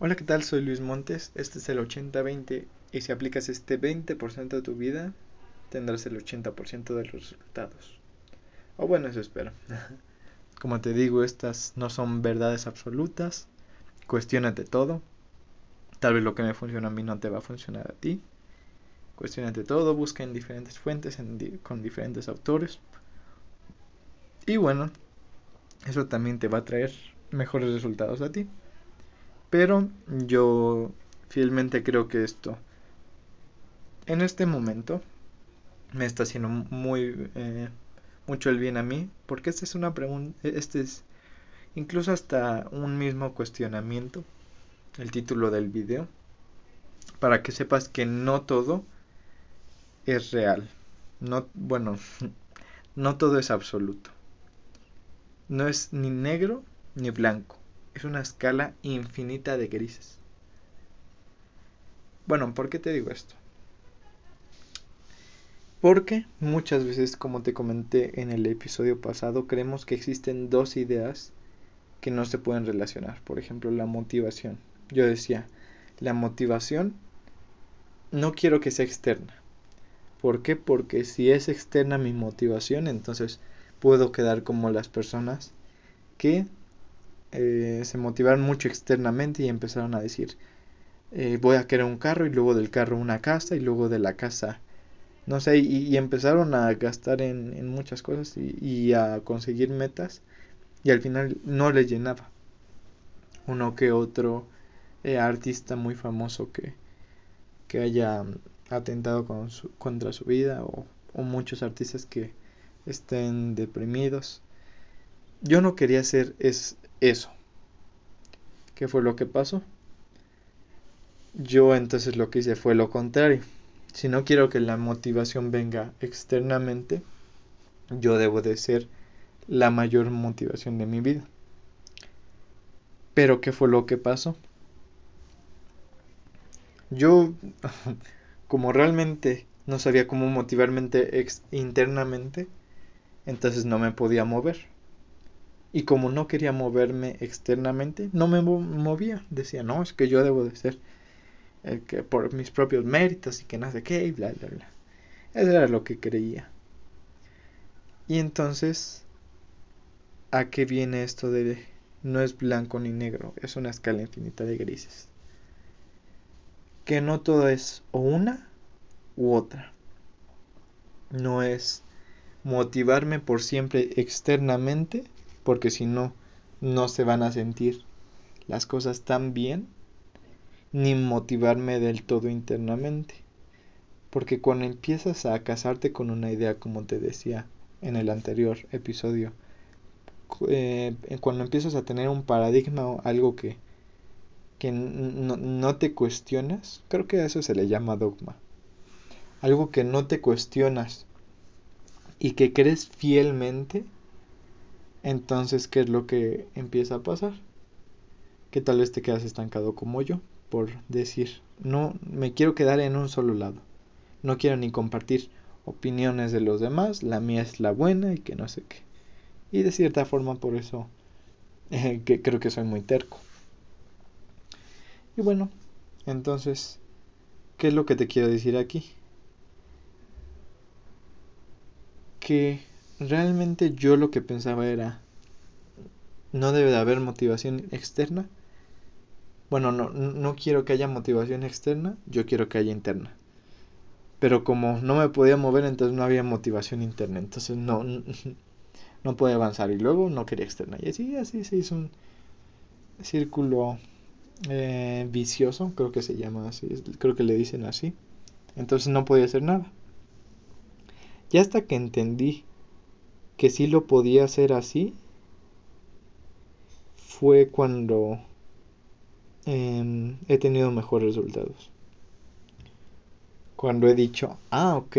Hola, ¿qué tal? Soy Luis Montes. Este es el 80-20 y si aplicas este 20% de tu vida, tendrás el 80% de los resultados. O bueno, eso espero. Como te digo, estas no son verdades absolutas. Cuestiónate todo. Tal vez lo que me funciona a mí no te va a funcionar a ti. Cuestiónate todo, busca en diferentes fuentes, con diferentes autores. Y bueno, eso también te va a traer mejores resultados a ti. Pero yo fielmente creo que esto, en este momento, me está haciendo muy eh, mucho el bien a mí, porque esta es una pregunta, este es incluso hasta un mismo cuestionamiento, el título del video, para que sepas que no todo es real, no, bueno, no todo es absoluto, no es ni negro ni blanco, es una escala infinita de grises. Bueno, ¿por qué te digo esto? Porque muchas veces, como te comenté en el episodio pasado, creemos que existen dos ideas que no se pueden relacionar. Por ejemplo, la motivación. Yo decía, la motivación no quiero que sea externa. ¿Por qué? Porque si es externa mi motivación, entonces puedo quedar como las personas que eh, se motivaron mucho externamente y empezaron a decir, eh, voy a querer un carro y luego del carro una casa y luego de la casa, no sé, y, empezaron a gastar en, muchas cosas y, a conseguir metas y al final no les llenaba. Uno que otro eh, artista muy famoso que, que haya atentado contra su vida o, o muchos artistas que estén deprimidos. Yo no quería ser es, eso. ¿Qué fue lo que pasó? Yo entonces lo que hice fue lo contrario. Si no quiero que la motivación venga externamente, yo debo de ser la mayor motivación de mi vida. Pero ¿qué fue lo que pasó? Yo, como realmente no sabía cómo motivarme internamente, entonces no me podía mover. Y como no quería moverme externamente, no me movía. Decía, no, es que yo debo de ser el que por mis propios méritos y que no sé qué y bla, bla, bla. Eso era lo que creía. Y entonces, ¿a qué viene esto de no es blanco ni negro? Es una escala infinita de grises. Que no todo es o una u otra. No es motivarme por siempre externamente porque si no, no se van a sentir las cosas tan bien, ni motivarme del todo internamente. Porque cuando empiezas a casarte con una idea, como te decía en el anterior episodio, eh, cuando empiezas a tener un paradigma o algo que, que no, no te cuestionas, creo que a eso se le llama dogma. Algo que no te cuestionas y que crees fielmente, entonces, ¿qué es lo que empieza a pasar? Que tal vez te quedas estancado como yo, por decir, no me quiero quedar en un solo lado. No quiero ni compartir opiniones de los demás, la mía es la buena y que no sé qué. Y de cierta forma por eso eh, que creo que soy muy terco. Y bueno, entonces, ¿qué es lo que te quiero decir aquí? Que realmente yo lo que pensaba era, no debe de haber motivación externa. Bueno, no, no quiero que haya motivación externa, yo quiero que haya interna. Pero como no me podía mover, entonces no había motivación interna. Entonces no, no podía avanzar. Y luego no quería externa. Y así, así se hizo un círculo eh, vicioso, creo que se llama así. Creo que le dicen así. Entonces no podía hacer nada. Y hasta que entendí que sí lo podía hacer así fue cuando em, he tenido mejores resultados. Cuando he dicho, ah, ok,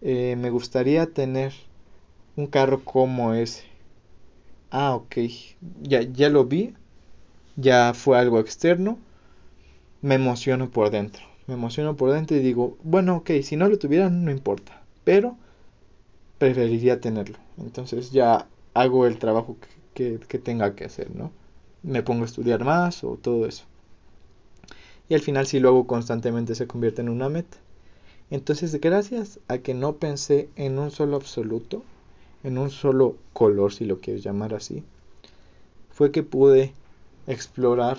eh, me gustaría tener un carro como ese. Ah, ok, ya, ya lo vi, ya fue algo externo, me emociono por dentro. Me emociono por dentro y digo, bueno, ok, si no lo tuviera no importa, pero preferiría tenerlo. Entonces ya hago el trabajo que, que, tenga que hacer, ¿no? me pongo a estudiar más o todo eso. Y al final si lo hago constantemente se convierte en una meta. Entonces gracias a que no pensé en un solo absoluto, en un solo color si lo quieres llamar así, fue que pude explorar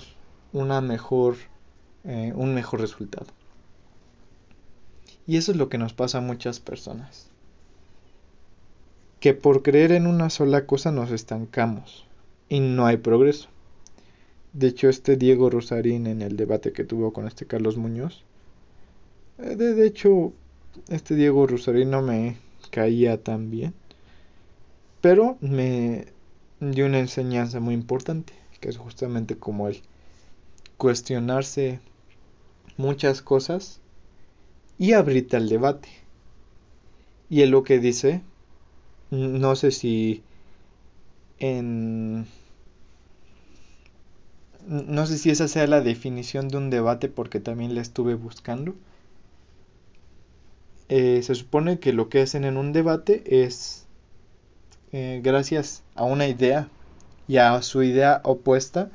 una mejor, eh, un mejor resultado. Y eso es lo que nos pasa a muchas personas. Que por creer en una sola cosa nos estancamos y no hay progreso. De hecho, este Diego Rosarín en el debate que tuvo con este Carlos Muñoz, eh, de, hecho, este Diego Rosarín no me caía tan bien, pero me dio una enseñanza muy importante, que es justamente como el cuestionarse muchas cosas y abrirte al debate. Y en lo que dice, no sé si en... No sé si esa sea la definición de un debate porque también la estuve buscando. Eh, se supone que lo que hacen en un debate es, eh, gracias a una idea y a su idea opuesta,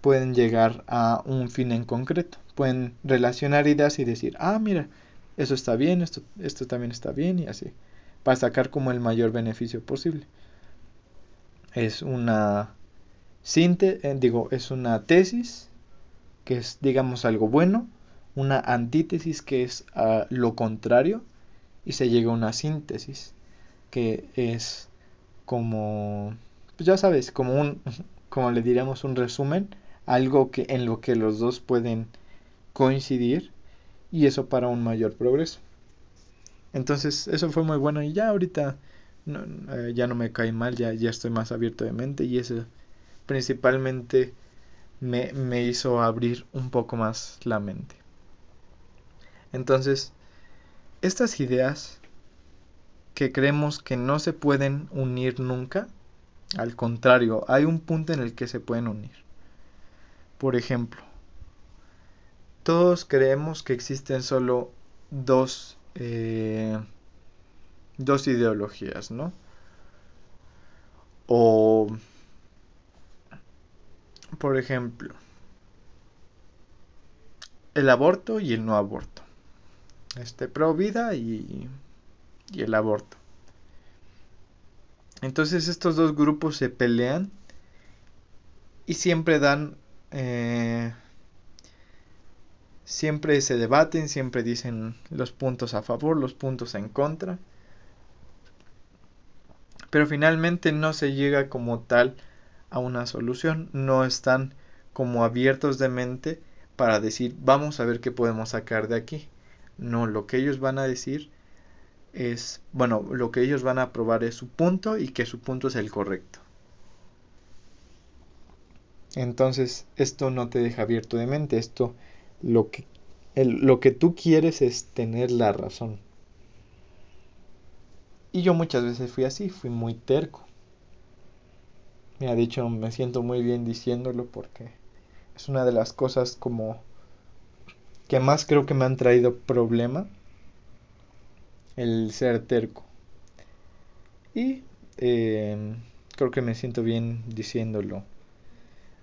pueden llegar a un fin en concreto. Pueden relacionar ideas y decir, ah, mira, eso está bien, esto, esto también está bien y así, para sacar como el mayor beneficio posible. Es una eh, digo, es una tesis que es, digamos, algo bueno, una antítesis que es ah, lo contrario y se llega a una síntesis que es como, pues ya sabes, como un, como le diríamos un resumen algo que en lo que los dos pueden coincidir y eso para un mayor progreso. Entonces, eso fue muy bueno y ya ahorita eh, ya no me cae mal, ya, ya estoy más abierto de mente y eso principalmente me, me hizo abrir un poco más la mente. Entonces, estas ideas que creemos que no se pueden unir nunca, al contrario, hay un punto en el que se pueden unir. Por ejemplo, todos creemos que existen solo dos, eh, dos ideologías, ¿no? O, por ejemplo, el aborto y el no aborto. Este, pro vida y, y el aborto. Entonces estos dos grupos se pelean y siempre dan eh, siempre se debaten, siempre dicen los puntos a favor, los puntos en contra. Pero finalmente no se llega como tal a una solución, no están como abiertos de mente para decir vamos a ver qué podemos sacar de aquí. No, lo que ellos van a decir es, bueno, lo que ellos van a probar es su punto y que su punto es el correcto. Entonces, esto no te deja abierto de mente, esto lo que, lo que tú quieres es tener la razón. Y yo muchas veces fui así, fui muy terco. Me ha dicho, me siento muy bien diciéndolo porque es una de las cosas como que más creo que me han traído problema el ser terco. Y eh, creo que me siento bien diciéndolo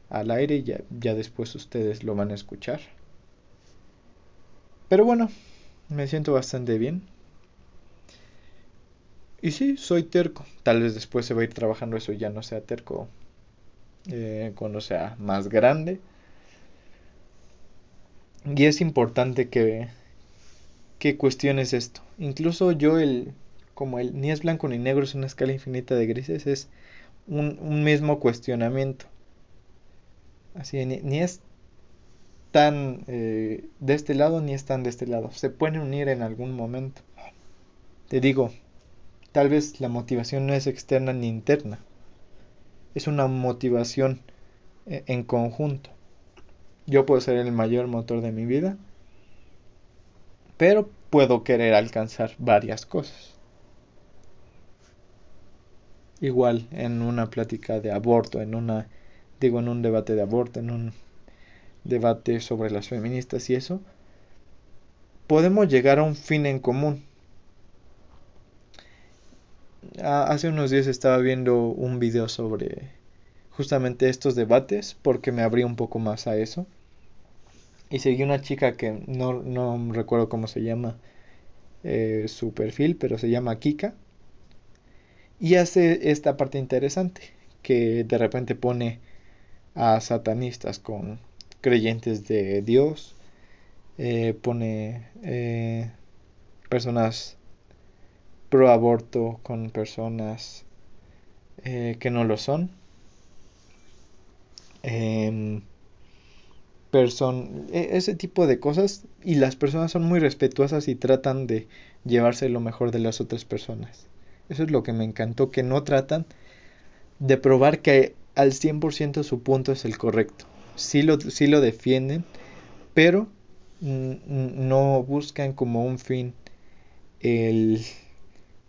al aire y ya, ya después ustedes lo van a escuchar. Pero bueno, me siento bastante bien. Y sí, soy terco. Tal vez después se va a ir trabajando eso y ya no sea terco eh, cuando sea más grande. Y es importante que, que cuestiones esto. Incluso yo el, como el ni es blanco ni negro es una escala infinita de grises, es un, un mismo cuestionamiento. Así, ni, es tan eh, de este lado ni es tan de este lado. Se pueden unir en algún momento. Te digo, tal vez la motivación no es externa ni interna. Es una motivación eh, en conjunto. Yo puedo ser el mayor motor de mi vida, pero puedo querer alcanzar varias cosas. Igual en una plática de aborto, en una digo, en un debate de aborto, en un debate sobre las feministas y eso, podemos llegar a un fin en común. Hace unos días estaba viendo un video sobre justamente estos debates porque me abrí un poco más a eso. Y seguí una chica que no, no recuerdo cómo se llama eh, su perfil, pero se llama Kika. Y hace esta parte interesante, que de repente pone a satanistas con creyentes de Dios, eh, pone eh, personas pro aborto con personas que no lo son. Em, e, ese tipo de cosas y las personas son muy respetuosas y tratan de llevarse lo mejor de las otras personas. Eso es lo que me encantó, que no tratan de probar que al 100% su punto es el correcto. Sí lo, lo defienden, pero no buscan como un fin el,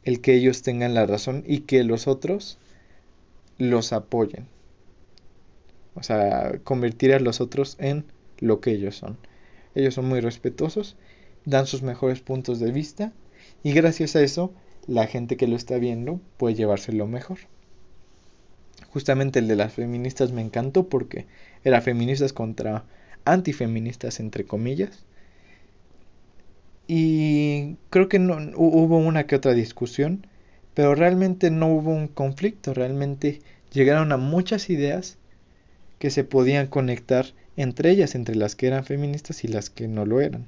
el que ellos tengan la razón y que los otros los apoyen. O sea, convertir a los otros en lo que ellos son. Ellos son muy respetuosos, dan sus mejores puntos de vista y gracias a eso la gente que lo está viendo puede llevárselo mejor. Justamente el de las feministas me encantó porque era feministas contra antifeministas entre comillas. Y creo que no hubo una que otra discusión, pero realmente no hubo un conflicto, realmente llegaron a muchas ideas que se podían conectar entre ellas, entre las que eran feministas y las que no lo eran.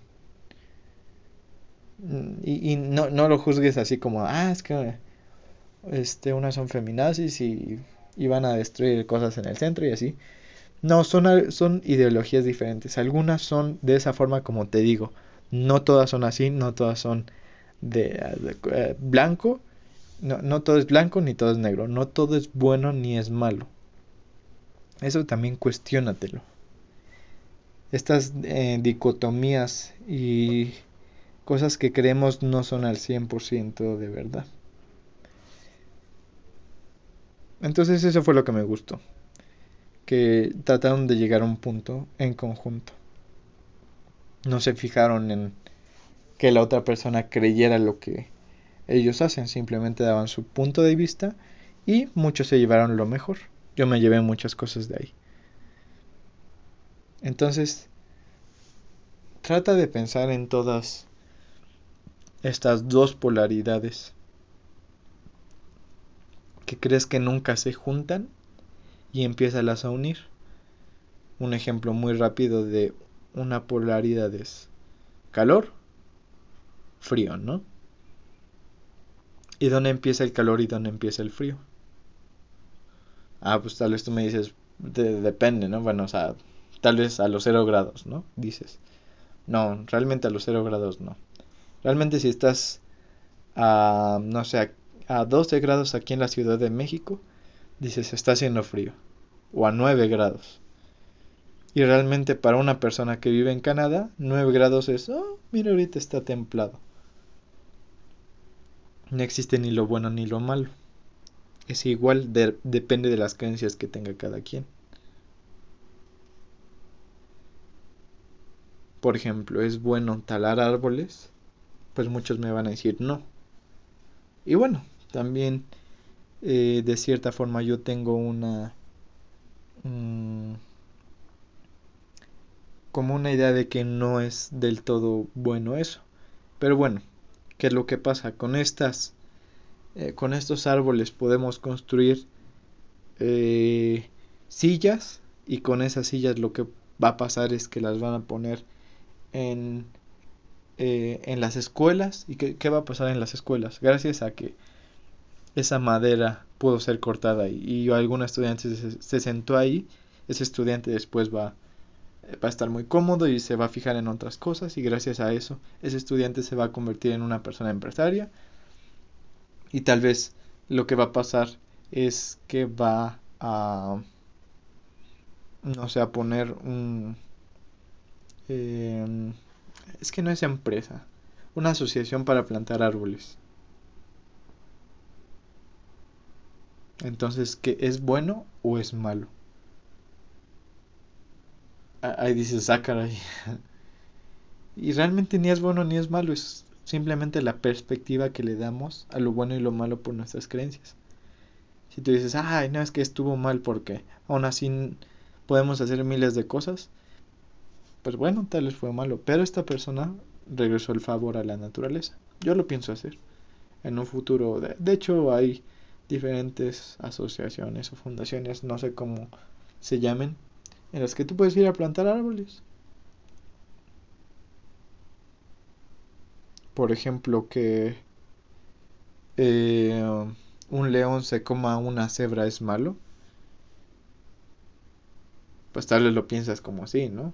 Mm, y, no, no, lo juzgues así como, ah, es que este, unas son feminazis y, y, van a destruir cosas en el centro y así. No, son, son ideologías diferentes. Algunas son de esa forma como te digo. No todas son así, no todas son de, eh, blanco. No, no todo es blanco ni todo es negro. No todo es bueno ni es malo. Eso también cuestiónatelo. Estas eh, dicotomías y cosas que creemos no son al 100% de verdad. Entonces eso fue lo que me gustó. Que trataron de llegar a un punto en conjunto. No se fijaron en que la otra persona creyera lo que ellos hacen. Simplemente daban su punto de vista y muchos se llevaron lo mejor. Yo me llevé muchas cosas de ahí. Entonces, trata de pensar en todas estas dos polaridades que crees que nunca se juntan y empiezas a unir. Un ejemplo muy rápido de una polaridad es calor, frío, ¿no? ¿Y dónde empieza el calor y dónde empieza el frío? Ah, pues tal vez tú me dices, depende, ¿no? Bueno, o sea, tal vez a los 0 grados, ¿no? Dices. No, realmente a los 0 grados no. Realmente si estás a, no sé, a 12 grados aquí en la Ciudad de México, dices, está haciendo frío. O a 9 grados. Y realmente para una persona que vive en Canadá, 9 grados es, oh, mira, ahorita está templado. No existe ni lo bueno ni lo malo es igual, depende de las creencias que tenga cada quien. Por ejemplo, ¿es bueno talar árboles? Pues muchos me van a decir no. Y bueno, también eh, de cierta forma yo tengo una... Mm, como una idea de que no es del todo bueno eso. Pero bueno, ¿qué es lo que pasa con estas eh, con estos árboles podemos construir eh, sillas y con esas sillas lo que va a pasar es que las van a poner en, en las escuelas. ¿Y qué, va a pasar en las escuelas? Gracias a que esa madera pudo ser cortada y, y algún estudiante se, se, sentó ahí, ese estudiante después va, va a estar muy cómodo y se va a fijar en otras cosas y gracias a eso ese estudiante se va a convertir en una persona empresaria y tal vez lo que va a pasar es que va a, no sé, a poner un... Em, es que no es empresa, una asociación para plantar árboles. Entonces, ¿qué es bueno o es malo? Ahí dice, sácar ahí. y realmente ni es bueno ni es malo, es simplemente la perspectiva que le damos a lo bueno y lo malo por nuestras creencias. Si tú dices, ay, no, es que estuvo mal porque aún así podemos hacer miles de cosas, pues bueno, tal vez fue malo, pero esta persona regresó el favor a la naturaleza. Yo lo pienso hacer en un futuro. De, hecho, hay diferentes asociaciones o fundaciones, no sé cómo se llamen, en las que tú puedes ir a plantar árboles. Por ejemplo, que eh, un león se coma una cebra es malo. Pues tal vez lo piensas como así, ¿no?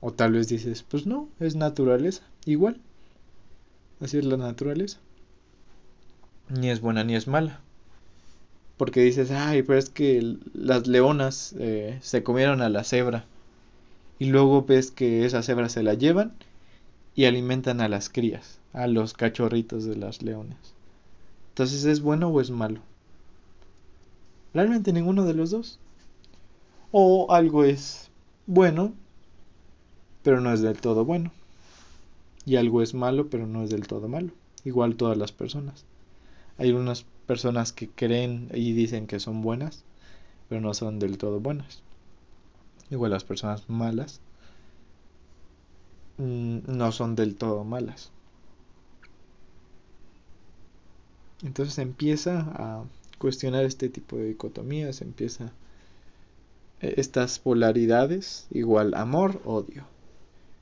O tal vez dices, pues no, es naturaleza, igual. Así es la naturaleza. Ni es buena ni es mala. Porque dices, ay, pero es que las leonas eh, se comieron a la cebra. Y luego ves que esa cebra se la llevan y alimentan a las crías, a los cachorritos de las leones. Entonces, ¿es bueno o es malo? Realmente ninguno de los dos. O algo es bueno pero no es del todo bueno. Y algo es malo, pero no es del todo malo. Igual todas las personas. Hay unas personas que creen y dicen que son buenas, pero no son del todo buenas. Igual las personas malas mm, no son del todo malas. Entonces empieza a cuestionar este tipo de dicotomías, empieza eh, estas polaridades, igual amor, odio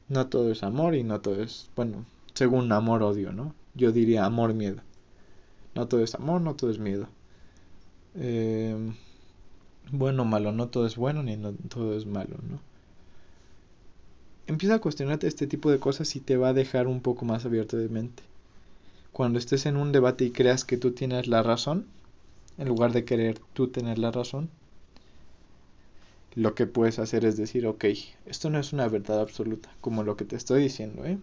no todo es amor y no todo es, bueno, según amor-odio, ¿no? Yo diría amor-miedo. No todo es amor, no todo es miedo. Eh, bueno malo, no todo es bueno ni no todo es malo, ¿no? Empieza a cuestionarte este tipo de cosas y te va a dejar un poco más abierto de mente. Cuando estés en un debate y creas que tú tienes la razón, en lugar de querer tú tener la razón, lo que puedes hacer es decir, ok, esto no es una verdad absoluta, como lo que te estoy diciendo, ¿eh?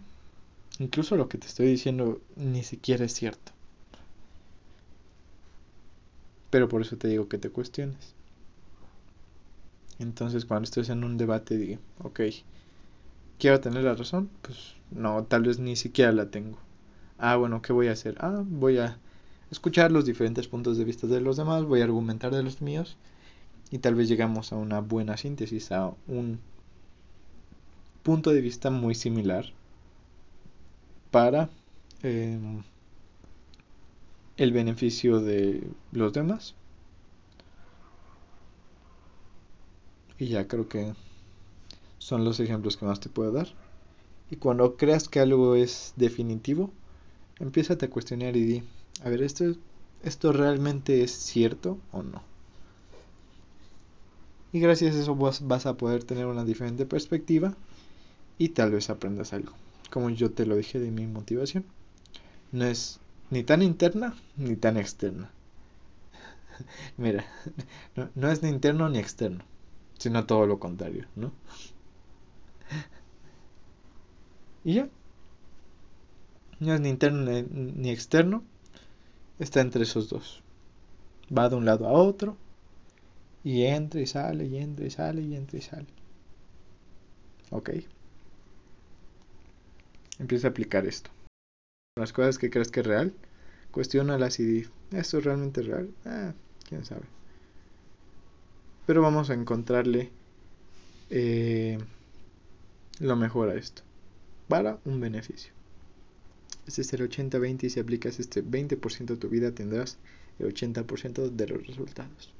Incluso lo que te estoy diciendo ni siquiera es cierto. Pero por eso te digo que te cuestiones. Entonces cuando estés en un debate, digo, ok, ¿quiero tener la razón? Pues no, tal vez ni siquiera la tengo. Ah, bueno, ¿qué voy a hacer? Ah, voy a escuchar los diferentes puntos de vista de los demás, voy a argumentar de los míos y tal vez llegamos a una buena síntesis, a un punto de vista muy similar para em, el beneficio de los demás. Y ya creo que son los ejemplos que más te puedo dar. Y cuando creas que algo es definitivo, empieza a cuestionar y di, a ver, ¿esto, ¿esto realmente es cierto o no? Y gracias a eso vas a poder tener una diferente perspectiva y tal vez aprendas algo. Como yo te lo dije de mi motivación. No es ni tan interna ni tan externa. Mira, no, es ni interno ni externo, sino todo lo contrario, ¿no? Y ya. No es ni interno ni, ni externo, está entre esos dos. Va de un lado a otro y entra y sale, y entra y sale, y entra y sale. Ok. Empieza a aplicar esto. Las cosas que crees que es real, cuestionalas y di, ¿esto es realmente real? Ah, quién sabe. Pero vamos a encontrarle eh, lo mejor a esto. Para un beneficio. Este es el 80-20 y si aplicas este 20% de tu vida tendrás el 80% de los resultados.